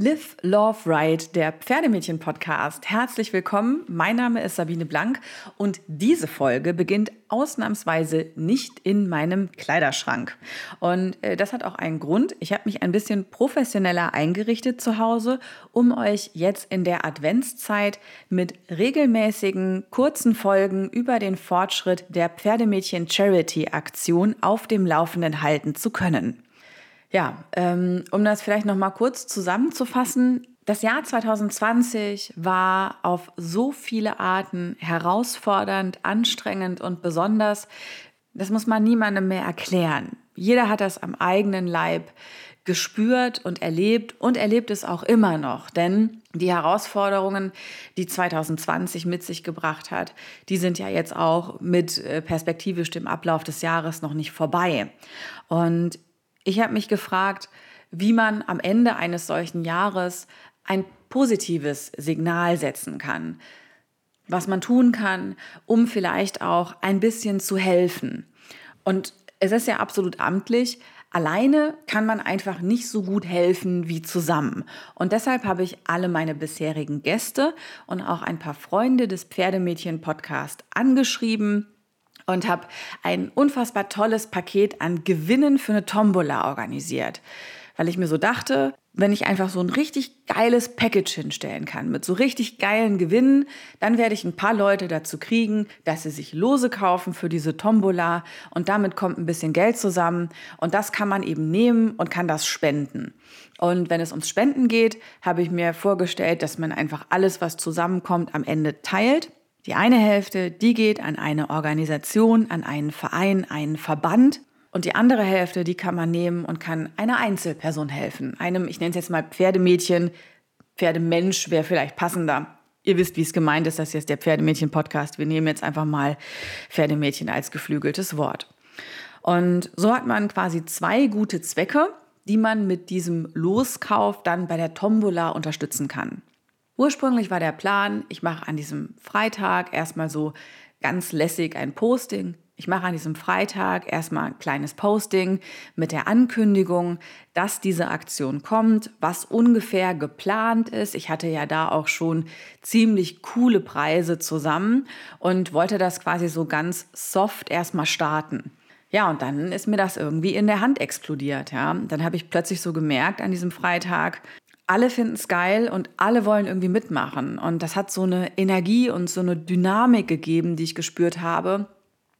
Live, Love, Ride, der Pferdemädchen-Podcast. Herzlich willkommen. Mein Name ist Sabine Blank und diese Folge beginnt ausnahmsweise nicht in meinem Kleiderschrank. Und äh, das hat auch einen Grund. Ich habe mich ein bisschen professioneller eingerichtet zu Hause, um euch jetzt in der Adventszeit mit regelmäßigen kurzen Folgen über den Fortschritt der Pferdemädchen Charity Aktion auf dem Laufenden halten zu können. Ja, ähm, um das vielleicht noch mal kurz zusammenzufassen. Das Jahr 2020 war auf so viele Arten herausfordernd, anstrengend und besonders. Das muss man niemandem mehr erklären. Jeder hat das am eigenen Leib gespürt und erlebt und erlebt es auch immer noch. Denn die Herausforderungen, die 2020 mit sich gebracht hat, die sind ja jetzt auch mit äh, perspektivisch dem Ablauf des Jahres noch nicht vorbei. Und ich habe mich gefragt, wie man am Ende eines solchen Jahres ein positives Signal setzen kann, was man tun kann, um vielleicht auch ein bisschen zu helfen. Und es ist ja absolut amtlich, Alleine kann man einfach nicht so gut helfen wie zusammen. Und deshalb habe ich alle meine bisherigen Gäste und auch ein paar Freunde des Pferdemädchen-Podcast angeschrieben und habe ein unfassbar tolles Paket an Gewinnen für eine Tombola organisiert. Weil ich mir so dachte, wenn ich einfach so ein richtig geiles Package hinstellen kann mit so richtig geilen Gewinnen, dann werde ich ein paar Leute dazu kriegen, dass sie sich Lose kaufen für diese Tombola und damit kommt ein bisschen Geld zusammen und das kann man eben nehmen und kann das spenden. Und wenn es ums Spenden geht, habe ich mir vorgestellt, dass man einfach alles, was zusammenkommt, am Ende teilt die eine Hälfte, die geht an eine Organisation, an einen Verein, einen Verband. Und die andere Hälfte, die kann man nehmen und kann einer Einzelperson helfen. Einem, ich nenne es jetzt mal Pferdemädchen, Pferdemensch wäre vielleicht passender. Ihr wisst, wie es gemeint ist, das ist jetzt der Pferdemädchen-Podcast. Wir nehmen jetzt einfach mal Pferdemädchen als geflügeltes Wort. Und so hat man quasi zwei gute Zwecke, die man mit diesem Loskauf dann bei der Tombola unterstützen kann. Ursprünglich war der Plan, ich mache an diesem Freitag erstmal so ganz lässig ein Posting. Ich mache an diesem Freitag erstmal ein kleines Posting mit der Ankündigung, dass diese Aktion kommt, was ungefähr geplant ist. Ich hatte ja da auch schon ziemlich coole Preise zusammen und wollte das quasi so ganz soft erstmal starten. Ja, und dann ist mir das irgendwie in der Hand explodiert. Ja. Dann habe ich plötzlich so gemerkt an diesem Freitag, alle finden es geil und alle wollen irgendwie mitmachen. Und das hat so eine Energie und so eine Dynamik gegeben, die ich gespürt habe,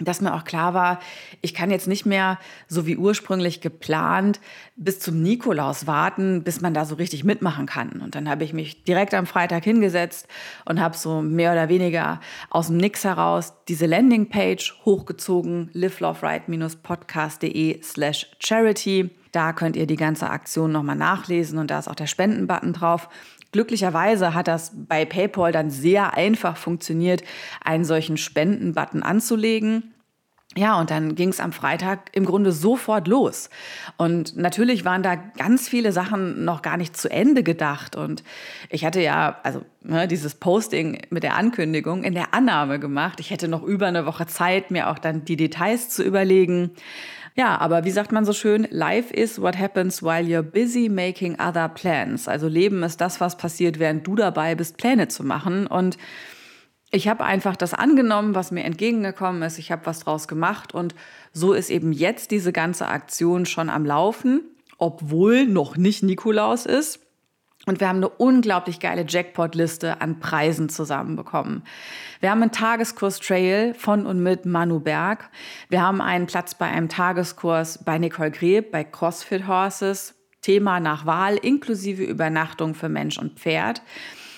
dass mir auch klar war, ich kann jetzt nicht mehr, so wie ursprünglich geplant, bis zum Nikolaus warten, bis man da so richtig mitmachen kann. Und dann habe ich mich direkt am Freitag hingesetzt und habe so mehr oder weniger aus dem Nix heraus diese Landingpage hochgezogen, liveloveright-podcast.de slash charity da könnt ihr die ganze Aktion nochmal nachlesen und da ist auch der Spendenbutton drauf. Glücklicherweise hat das bei PayPal dann sehr einfach funktioniert, einen solchen Spendenbutton anzulegen. Ja, und dann ging es am Freitag im Grunde sofort los. Und natürlich waren da ganz viele Sachen noch gar nicht zu Ende gedacht. Und ich hatte ja, also ne, dieses Posting mit der Ankündigung in der Annahme gemacht. Ich hätte noch über eine Woche Zeit, mir auch dann die Details zu überlegen. Ja, aber wie sagt man so schön, life is what happens while you're busy making other plans. Also Leben ist das, was passiert, während du dabei bist, Pläne zu machen. Und ich habe einfach das angenommen, was mir entgegengekommen ist. Ich habe was draus gemacht und so ist eben jetzt diese ganze Aktion schon am Laufen, obwohl noch nicht Nikolaus ist. Und wir haben eine unglaublich geile Jackpot-Liste an Preisen zusammenbekommen. Wir haben einen Tageskurs Trail von und mit Manu Berg. Wir haben einen Platz bei einem Tageskurs bei Nicole Greb bei CrossFit Horses. Thema nach Wahl inklusive Übernachtung für Mensch und Pferd.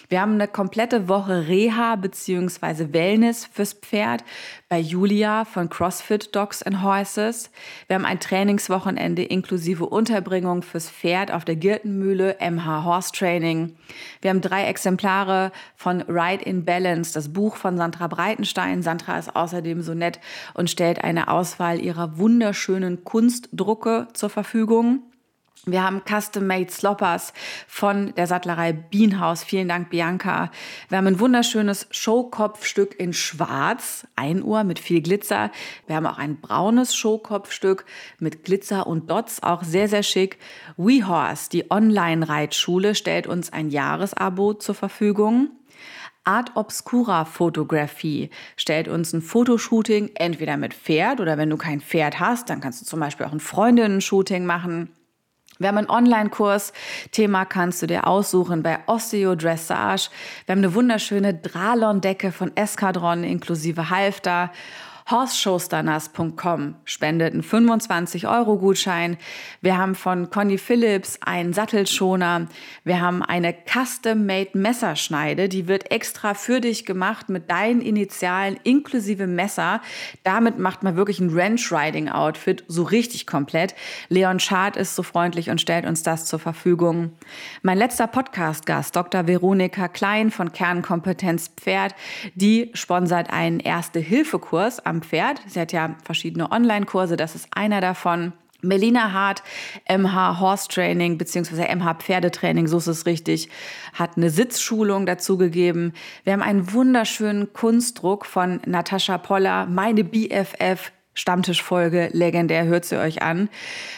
Wir haben eine komplette Woche Reha bzw. Wellness fürs Pferd bei Julia von CrossFit Dogs and Horses. Wir haben ein Trainingswochenende inklusive Unterbringung fürs Pferd auf der Girtenmühle, MH Horse Training. Wir haben drei Exemplare von Ride in Balance, das Buch von Sandra Breitenstein. Sandra ist außerdem so nett und stellt eine Auswahl ihrer wunderschönen Kunstdrucke zur Verfügung. Wir haben Custom-Made Sloppers von der Sattlerei Bienhaus. Vielen Dank, Bianca. Wir haben ein wunderschönes Showkopfstück in Schwarz, ein Uhr mit viel Glitzer. Wir haben auch ein braunes Showkopfstück mit Glitzer und Dots, auch sehr, sehr schick. WeHorse, die Online-Reitschule, stellt uns ein Jahresabo zur Verfügung. Art Obscura Fotografie stellt uns ein Fotoshooting entweder mit Pferd oder wenn du kein Pferd hast, dann kannst du zum Beispiel auch ein Freundinnen-Shooting machen. Wir haben einen Online-Kurs. Thema kannst du dir aussuchen bei Osteo Dressage. Wir haben eine wunderschöne Dralon-Decke von Eskadron inklusive Halfter. Horseshowsterners.com spendet einen 25-Euro-Gutschein. Wir haben von Conny Phillips einen Sattelschoner. Wir haben eine Custom-Made Messerschneide. Die wird extra für dich gemacht mit deinen Initialen inklusive Messer. Damit macht man wirklich ein Ranch-Riding-Outfit so richtig komplett. Leon Schad ist so freundlich und stellt uns das zur Verfügung. Mein letzter Podcast-Gast, Dr. Veronika Klein von Kernkompetenz Pferd, die sponsert einen Erste-Hilfe-Kurs am Pferd. Sie hat ja verschiedene Online-Kurse, das ist einer davon. Melina Hart, MH Horse Training bzw. MH Pferdetraining, so ist es richtig, hat eine Sitzschulung dazu gegeben. Wir haben einen wunderschönen Kunstdruck von Natascha Poller, meine BFF, Stammtischfolge, legendär, hört sie euch an.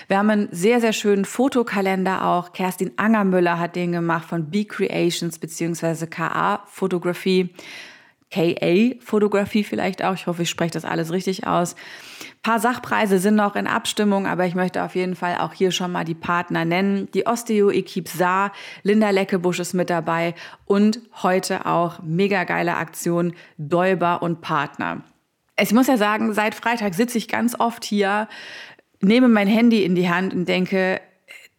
Wir haben einen sehr, sehr schönen Fotokalender auch. Kerstin Angermüller hat den gemacht von B Creations bzw. KA Fotografie. KA-Fotografie vielleicht auch. Ich hoffe, ich spreche das alles richtig aus. Ein paar Sachpreise sind noch in Abstimmung, aber ich möchte auf jeden Fall auch hier schon mal die Partner nennen. Die Osteo Equipe Saar, Linda Leckebusch ist mit dabei und heute auch mega geile Aktion Däuber und Partner. Ich muss ja sagen, seit Freitag sitze ich ganz oft hier, nehme mein Handy in die Hand und denke,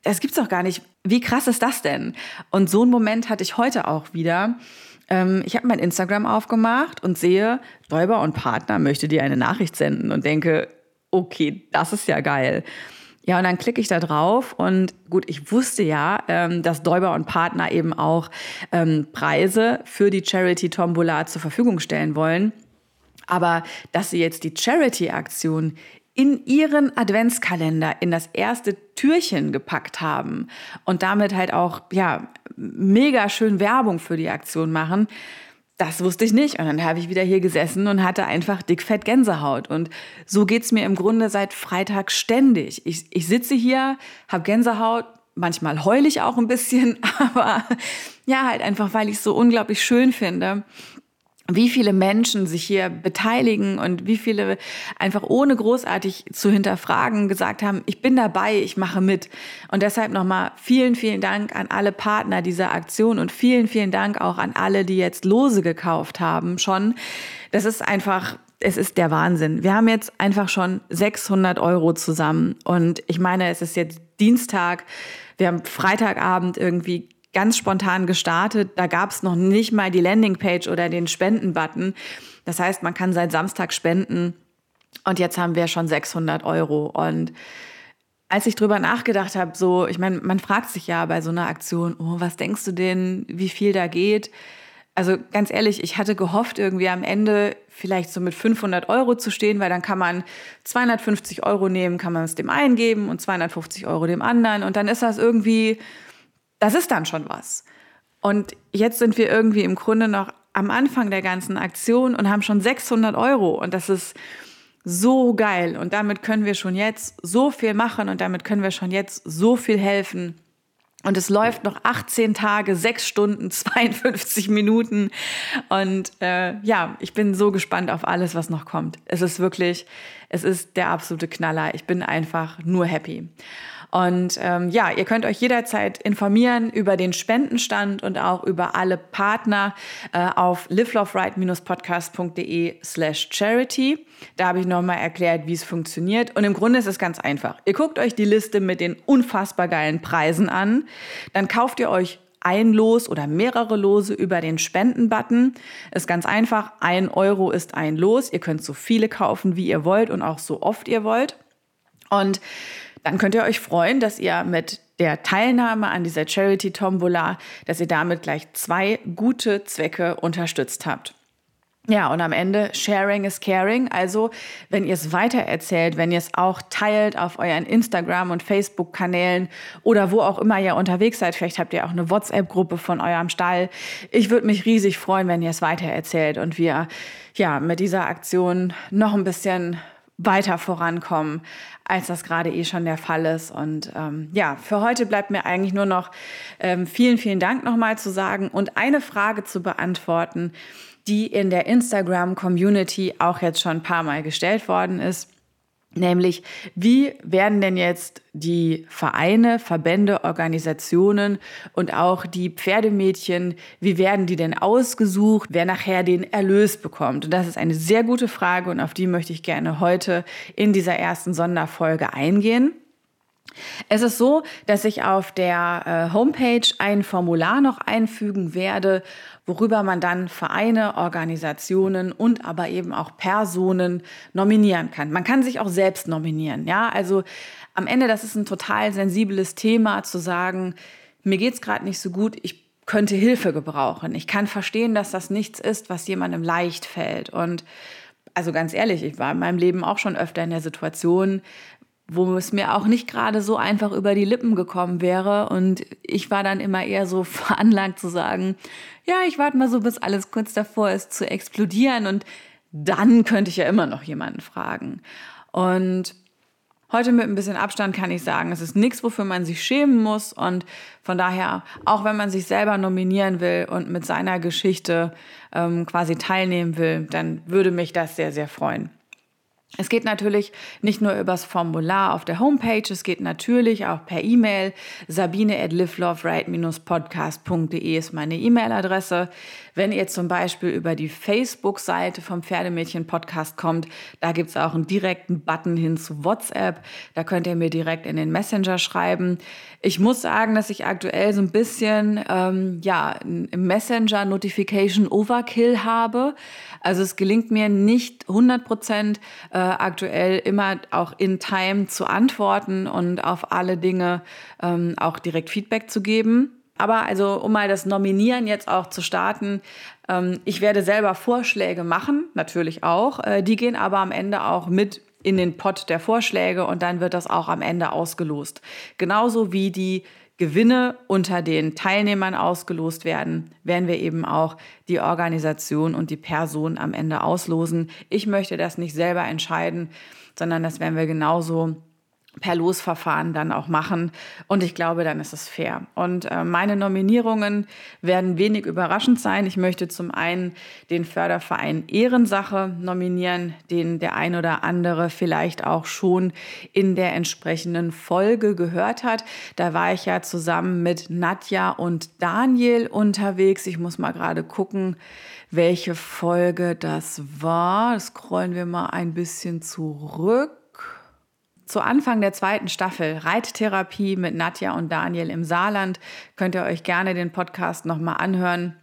das gibt's doch gar nicht. Wie krass ist das denn? Und so einen Moment hatte ich heute auch wieder. Ähm, ich habe mein Instagram aufgemacht und sehe, Däuber und Partner möchte dir eine Nachricht senden und denke, okay, das ist ja geil. Ja, und dann klicke ich da drauf und gut, ich wusste ja, ähm, dass Däuber und Partner eben auch ähm, Preise für die Charity Tombola zur Verfügung stellen wollen. Aber dass sie jetzt die Charity-Aktion in ihren Adventskalender in das erste Türchen gepackt haben und damit halt auch, ja, mega schön Werbung für die Aktion machen. Das wusste ich nicht. Und dann habe ich wieder hier gesessen und hatte einfach dickfett Gänsehaut. Und so geht's mir im Grunde seit Freitag ständig. Ich, ich sitze hier, habe Gänsehaut, manchmal heul ich auch ein bisschen, aber ja, halt einfach, weil ich es so unglaublich schön finde wie viele Menschen sich hier beteiligen und wie viele einfach ohne großartig zu hinterfragen gesagt haben, ich bin dabei, ich mache mit. Und deshalb nochmal vielen, vielen Dank an alle Partner dieser Aktion und vielen, vielen Dank auch an alle, die jetzt Lose gekauft haben schon. Das ist einfach, es ist der Wahnsinn. Wir haben jetzt einfach schon 600 Euro zusammen und ich meine, es ist jetzt Dienstag. Wir haben Freitagabend irgendwie ganz spontan gestartet. Da gab es noch nicht mal die Landingpage oder den Spenden-Button. Das heißt, man kann seit Samstag spenden und jetzt haben wir schon 600 Euro. Und als ich drüber nachgedacht habe, so, ich meine, man fragt sich ja bei so einer Aktion, oh, was denkst du denn, wie viel da geht? Also ganz ehrlich, ich hatte gehofft, irgendwie am Ende vielleicht so mit 500 Euro zu stehen, weil dann kann man 250 Euro nehmen, kann man es dem einen geben und 250 Euro dem anderen. Und dann ist das irgendwie das ist dann schon was. Und jetzt sind wir irgendwie im Grunde noch am Anfang der ganzen Aktion und haben schon 600 Euro. Und das ist so geil. Und damit können wir schon jetzt so viel machen und damit können wir schon jetzt so viel helfen. Und es läuft noch 18 Tage, 6 Stunden, 52 Minuten. Und äh, ja, ich bin so gespannt auf alles, was noch kommt. Es ist wirklich, es ist der absolute Knaller. Ich bin einfach nur happy. Und ähm, ja, ihr könnt euch jederzeit informieren über den Spendenstand und auch über alle Partner äh, auf liveloveright-podcast.de slash charity. Da habe ich nochmal erklärt, wie es funktioniert. Und im Grunde ist es ganz einfach. Ihr guckt euch die Liste mit den unfassbar geilen Preisen an. Dann kauft ihr euch ein Los oder mehrere Lose über den Spenden-Button. Ist ganz einfach. Ein Euro ist ein Los. Ihr könnt so viele kaufen, wie ihr wollt und auch so oft ihr wollt. Und dann könnt ihr euch freuen, dass ihr mit der Teilnahme an dieser Charity Tombola, dass ihr damit gleich zwei gute Zwecke unterstützt habt. Ja, und am Ende, Sharing is Caring. Also, wenn ihr es weitererzählt, wenn ihr es auch teilt auf euren Instagram- und Facebook-Kanälen oder wo auch immer ihr unterwegs seid, vielleicht habt ihr auch eine WhatsApp-Gruppe von eurem Stall. Ich würde mich riesig freuen, wenn ihr es weitererzählt und wir ja mit dieser Aktion noch ein bisschen weiter vorankommen, als das gerade eh schon der Fall ist. Und ähm, ja, für heute bleibt mir eigentlich nur noch ähm, vielen, vielen Dank nochmal zu sagen und eine Frage zu beantworten die in der Instagram-Community auch jetzt schon ein paar Mal gestellt worden ist. Nämlich, wie werden denn jetzt die Vereine, Verbände, Organisationen und auch die Pferdemädchen, wie werden die denn ausgesucht, wer nachher den Erlös bekommt? Und das ist eine sehr gute Frage und auf die möchte ich gerne heute in dieser ersten Sonderfolge eingehen. Es ist so, dass ich auf der äh, Homepage ein Formular noch einfügen werde, worüber man dann Vereine, Organisationen und aber eben auch Personen nominieren kann. Man kann sich auch selbst nominieren. Ja, also am Ende, das ist ein total sensibles Thema zu sagen, mir geht's gerade nicht so gut, ich könnte Hilfe gebrauchen. Ich kann verstehen, dass das nichts ist, was jemandem leicht fällt. Und also ganz ehrlich, ich war in meinem Leben auch schon öfter in der Situation, wo es mir auch nicht gerade so einfach über die Lippen gekommen wäre. Und ich war dann immer eher so veranlagt zu sagen, ja, ich warte mal so, bis alles kurz davor ist zu explodieren und dann könnte ich ja immer noch jemanden fragen. Und heute mit ein bisschen Abstand kann ich sagen, es ist nichts, wofür man sich schämen muss. Und von daher, auch wenn man sich selber nominieren will und mit seiner Geschichte ähm, quasi teilnehmen will, dann würde mich das sehr, sehr freuen. Es geht natürlich nicht nur übers Formular auf der Homepage, es geht natürlich auch per E-Mail. Sabine at liveloveright-podcast.de ist meine E-Mail-Adresse. Wenn ihr zum Beispiel über die Facebook-Seite vom Pferdemädchen-Podcast kommt, da gibt es auch einen direkten Button hin zu WhatsApp. Da könnt ihr mir direkt in den Messenger schreiben. Ich muss sagen, dass ich aktuell so ein bisschen ähm, ja, Messenger Notification Overkill habe. Also es gelingt mir nicht 100 Prozent äh, aktuell immer auch in Time zu antworten und auf alle Dinge ähm, auch direkt Feedback zu geben. Aber also, um mal das Nominieren jetzt auch zu starten, ähm, ich werde selber Vorschläge machen, natürlich auch. Äh, die gehen aber am Ende auch mit in den Pot der Vorschläge und dann wird das auch am Ende ausgelost. Genauso wie die Gewinne unter den Teilnehmern ausgelost werden, werden wir eben auch die Organisation und die Person am Ende auslosen. Ich möchte das nicht selber entscheiden, sondern das werden wir genauso per Losverfahren dann auch machen. Und ich glaube, dann ist es fair. Und äh, meine Nominierungen werden wenig überraschend sein. Ich möchte zum einen den Förderverein Ehrensache nominieren, den der ein oder andere vielleicht auch schon in der entsprechenden Folge gehört hat. Da war ich ja zusammen mit Nadja und Daniel unterwegs. Ich muss mal gerade gucken, welche Folge das war. Scrollen wir mal ein bisschen zurück zu Anfang der zweiten Staffel Reittherapie mit Nadja und Daniel im Saarland könnt ihr euch gerne den Podcast nochmal anhören.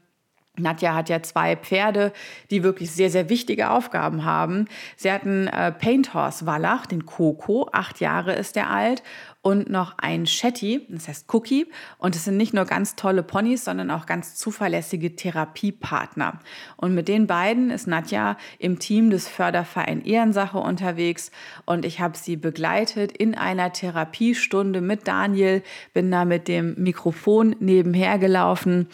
Nadja hat ja zwei Pferde, die wirklich sehr, sehr wichtige Aufgaben haben. Sie hat einen äh, Paint Horse Wallach, den Coco, acht Jahre ist er alt, und noch ein Shetty, das heißt Cookie. Und es sind nicht nur ganz tolle Ponys, sondern auch ganz zuverlässige Therapiepartner. Und mit den beiden ist Nadja im Team des Förderverein Ehrensache unterwegs. Und ich habe sie begleitet in einer Therapiestunde mit Daniel, bin da mit dem Mikrofon nebenher gelaufen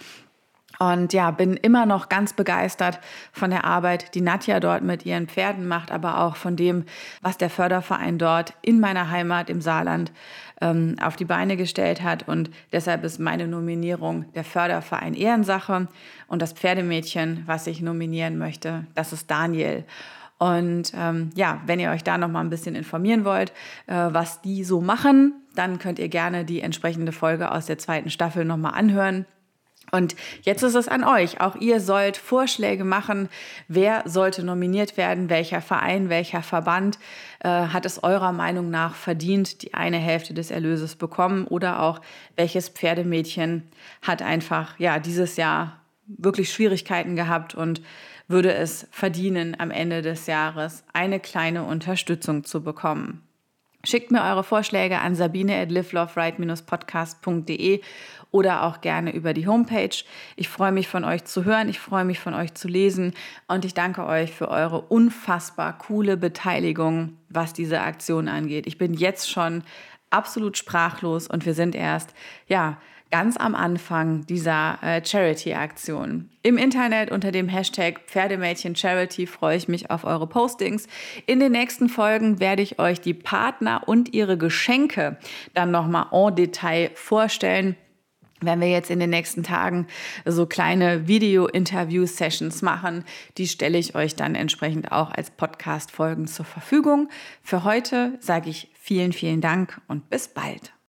und ja, bin immer noch ganz begeistert von der Arbeit, die Nadja dort mit ihren Pferden macht, aber auch von dem, was der Förderverein dort in meiner Heimat im Saarland ähm, auf die Beine gestellt hat. Und deshalb ist meine Nominierung der Förderverein Ehrensache. Und das Pferdemädchen, was ich nominieren möchte, das ist Daniel. Und ähm, ja, wenn ihr euch da noch mal ein bisschen informieren wollt, äh, was die so machen, dann könnt ihr gerne die entsprechende Folge aus der zweiten Staffel noch mal anhören. Und jetzt ist es an euch. Auch ihr sollt Vorschläge machen. Wer sollte nominiert werden? Welcher Verein, welcher Verband äh, hat es eurer Meinung nach verdient, die eine Hälfte des Erlöses bekommen? Oder auch welches Pferdemädchen hat einfach ja dieses Jahr wirklich Schwierigkeiten gehabt und würde es verdienen, am Ende des Jahres eine kleine Unterstützung zu bekommen? Schickt mir eure Vorschläge an sabine at liveloveright-podcast.de oder auch gerne über die Homepage. Ich freue mich von euch zu hören, ich freue mich von euch zu lesen und ich danke euch für eure unfassbar coole Beteiligung, was diese Aktion angeht. Ich bin jetzt schon absolut sprachlos und wir sind erst, ja, ganz am Anfang dieser äh, Charity-Aktion. Im Internet unter dem Hashtag Pferdemädchen Charity freue ich mich auf eure Postings. In den nächsten Folgen werde ich euch die Partner und ihre Geschenke dann nochmal en Detail vorstellen wenn wir jetzt in den nächsten Tagen so kleine Video-Interview-Sessions machen, die stelle ich euch dann entsprechend auch als Podcast-Folgen zur Verfügung. Für heute sage ich vielen, vielen Dank und bis bald.